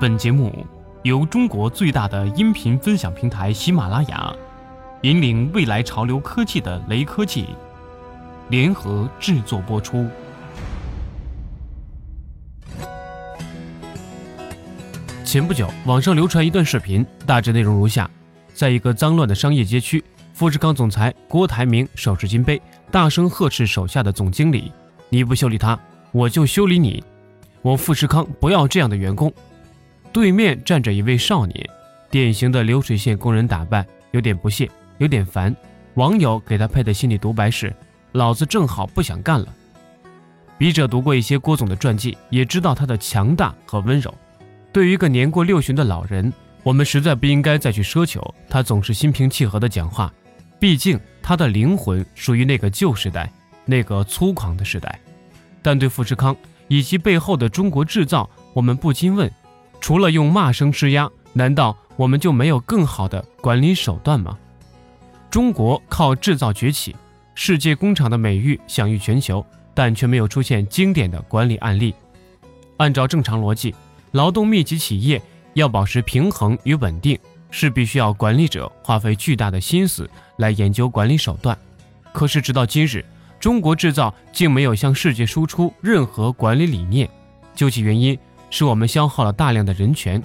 本节目由中国最大的音频分享平台喜马拉雅，引领未来潮流科技的雷科技联合制作播出。前不久，网上流传一段视频，大致内容如下：在一个脏乱的商业街区，富士康总裁郭台铭手持金杯，大声呵斥手下的总经理：“你不修理他，我就修理你！我富士康不要这样的员工！”对面站着一位少年，典型的流水线工人打扮，有点不屑，有点烦。网友给他配的心理独白是：“老子正好不想干了。”笔者读过一些郭总的传记，也知道他的强大和温柔。对于一个年过六旬的老人，我们实在不应该再去奢求他总是心平气和的讲话，毕竟他的灵魂属于那个旧时代，那个粗犷的时代。但对富士康以及背后的中国制造，我们不禁问。除了用骂声施压，难道我们就没有更好的管理手段吗？中国靠制造崛起，世界工厂的美誉享誉全球，但却没有出现经典的管理案例。按照正常逻辑，劳动密集企业要保持平衡与稳定，是必须要管理者花费巨大的心思来研究管理手段。可是直到今日，中国制造竟没有向世界输出任何管理理念，究其原因。是我们消耗了大量的人权，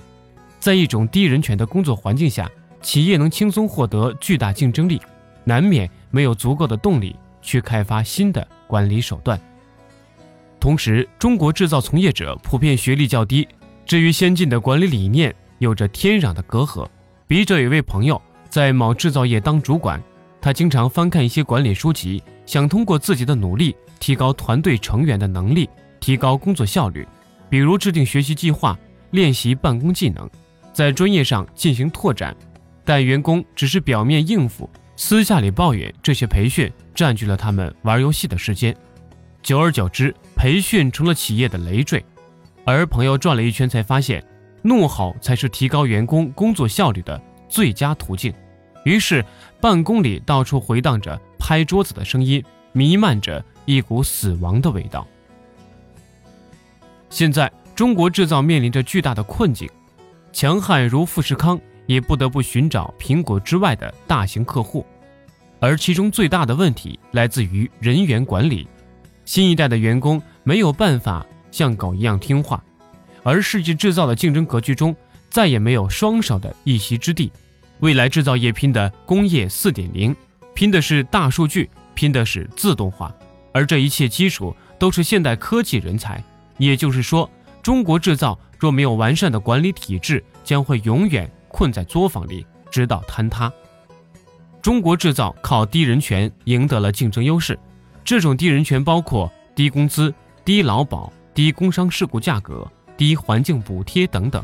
在一种低人权的工作环境下，企业能轻松获得巨大竞争力，难免没有足够的动力去开发新的管理手段。同时，中国制造从业者普遍学历较低，至于先进的管理理念，有着天壤的隔阂。笔者有位朋友在某制造业当主管，他经常翻看一些管理书籍，想通过自己的努力提高团队成员的能力，提高工作效率。比如制定学习计划、练习办公技能，在专业上进行拓展，但员工只是表面应付，私下里抱怨这些培训占据了他们玩游戏的时间。久而久之，培训成了企业的累赘。而朋友转了一圈才发现，怒吼才是提高员工工作效率的最佳途径。于是，办公里到处回荡着拍桌子的声音，弥漫着一股死亡的味道。现在中国制造面临着巨大的困境，强悍如富士康也不得不寻找苹果之外的大型客户，而其中最大的问题来自于人员管理。新一代的员工没有办法像狗一样听话，而世纪制造的竞争格局中再也没有双手的一席之地。未来制造业拼的工业四点零，拼的是大数据，拼的是自动化，而这一切基础都是现代科技人才。也就是说，中国制造若没有完善的管理体制，将会永远困在作坊里，直到坍塌。中国制造靠低人权赢得了竞争优势，这种低人权包括低工资、低劳保、低工伤事故价格、低环境补贴等等。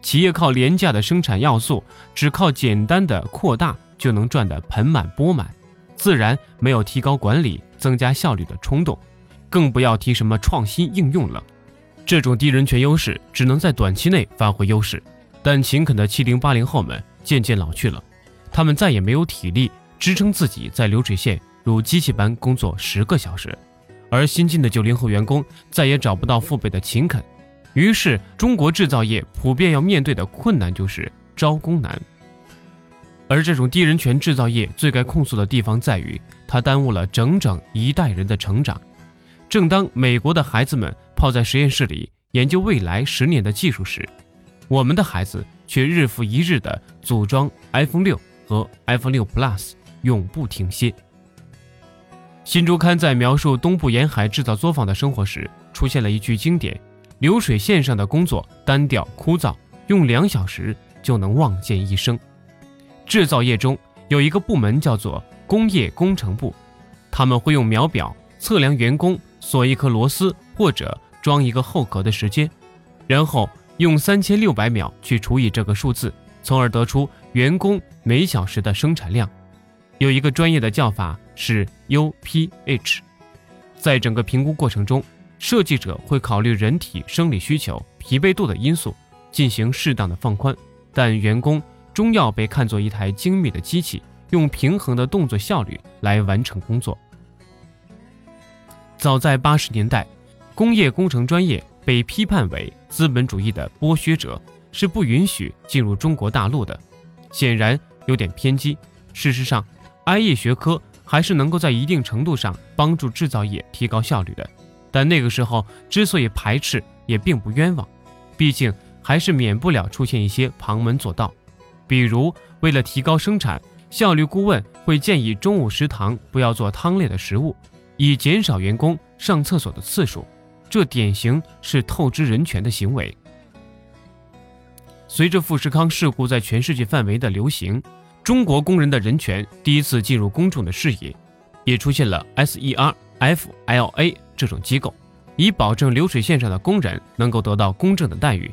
企业靠廉价的生产要素，只靠简单的扩大就能赚得盆满钵满，自然没有提高管理、增加效率的冲动。更不要提什么创新应用了，这种低人权优势只能在短期内发挥优势。但勤恳的七零八零后们渐渐老去了，他们再也没有体力支撑自己在流水线如机器般工作十个小时，而新进的九零后员工再也找不到父辈的勤恳，于是中国制造业普遍要面对的困难就是招工难。而这种低人权制造业最该控诉的地方在于，它耽误了整整一代人的成长。正当美国的孩子们泡在实验室里研究未来十年的技术时，我们的孩子却日复一日地组装 iPhone 六和 iPhone 六 Plus，永不停歇。新周刊在描述东部沿海制造作坊的生活时，出现了一句经典：“流水线上的工作单调枯燥，用两小时就能望见一生。”制造业中有一个部门叫做工业工程部，他们会用秒表测量员工。锁一颗螺丝或者装一个后壳的时间，然后用三千六百秒去除以这个数字，从而得出员工每小时的生产量。有一个专业的叫法是 UPH。在整个评估过程中，设计者会考虑人体生理需求、疲惫度的因素，进行适当的放宽，但员工终要被看作一台精密的机器，用平衡的动作效率来完成工作。早在八十年代，工业工程专业被批判为资本主义的剥削者，是不允许进入中国大陆的，显然有点偏激。事实上，，IE 学科还是能够在一定程度上帮助制造业提高效率的。但那个时候之所以排斥，也并不冤枉，毕竟还是免不了出现一些旁门左道，比如为了提高生产效率，顾问会建议中午食堂不要做汤类的食物，以减少员工上厕所的次数，这典型是透支人权的行为。随着富士康事故在全世界范围的流行，中国工人的人权第一次进入公众的视野，也出现了 SERFLA 这种机构，以保证流水线上的工人能够得到公正的待遇。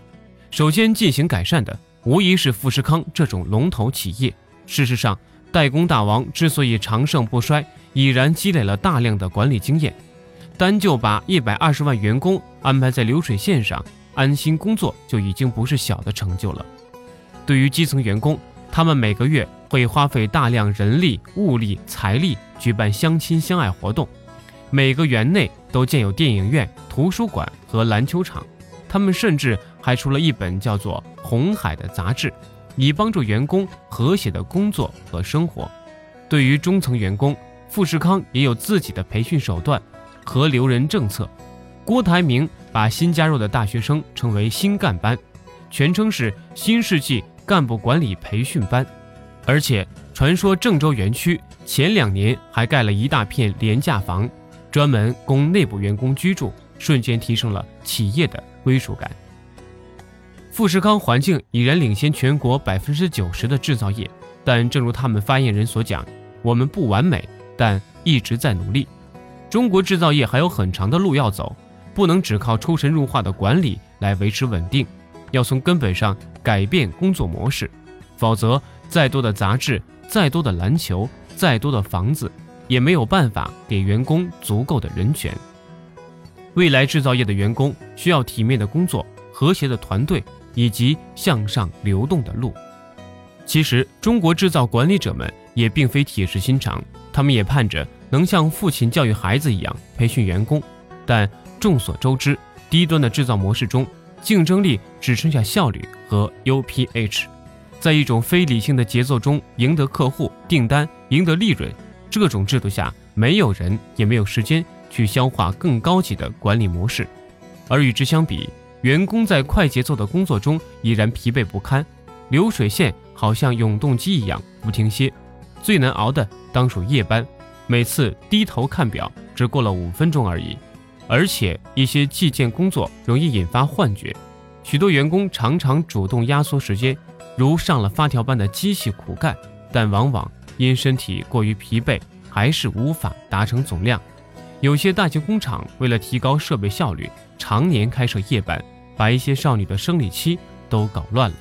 首先进行改善的，无疑是富士康这种龙头企业。事实上，代工大王之所以长盛不衰，已然积累了大量的管理经验。单就把一百二十万员工安排在流水线上。安心工作就已经不是小的成就了。对于基层员工，他们每个月会花费大量人力、物力、财力举办相亲相爱活动，每个园内都建有电影院、图书馆和篮球场。他们甚至还出了一本叫做《红海》的杂志，以帮助员工和谐的工作和生活。对于中层员工，富士康也有自己的培训手段和留人政策。郭台铭把新加入的大学生称为“新干班”，全称是“新世纪干部管理培训班”。而且，传说郑州园区前两年还盖了一大片廉价房，专门供内部员工居住，瞬间提升了企业的归属感。富士康环境已然领先全国百分之九十的制造业，但正如他们发言人所讲，我们不完美，但一直在努力。中国制造业还有很长的路要走。不能只靠出神入化的管理来维持稳定，要从根本上改变工作模式，否则再多的杂志、再多的篮球、再多的房子，也没有办法给员工足够的人权。未来制造业的员工需要体面的工作、和谐的团队以及向上流动的路。其实，中国制造管理者们也并非铁石心肠，他们也盼着能像父亲教育孩子一样培训员工，但。众所周知，低端的制造模式中，竞争力只剩下效率和 UPH。在一种非理性的节奏中赢得客户订单、赢得利润，这种制度下，没有人也没有时间去消化更高级的管理模式。而与之相比，员工在快节奏的工作中已然疲惫不堪，流水线好像永动机一样不停歇。最难熬的当属夜班，每次低头看表，只过了五分钟而已。而且一些计件工作容易引发幻觉，许多员工常常主动压缩时间，如上了发条般的机器苦干，但往往因身体过于疲惫，还是无法达成总量。有些大型工厂为了提高设备效率，常年开设夜班，把一些少女的生理期都搞乱了。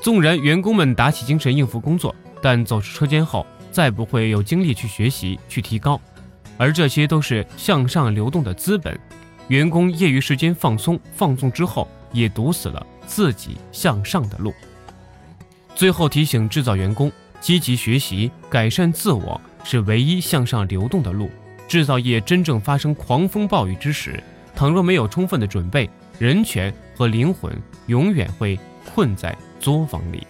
纵然员工们打起精神应付工作，但走出车间后，再不会有精力去学习、去提高。而这些都是向上流动的资本，员工业余时间放松放纵之后，也堵死了自己向上的路。最后提醒制造员工，积极学习、改善自我是唯一向上流动的路。制造业真正发生狂风暴雨之时，倘若没有充分的准备，人权和灵魂永远会困在作坊里。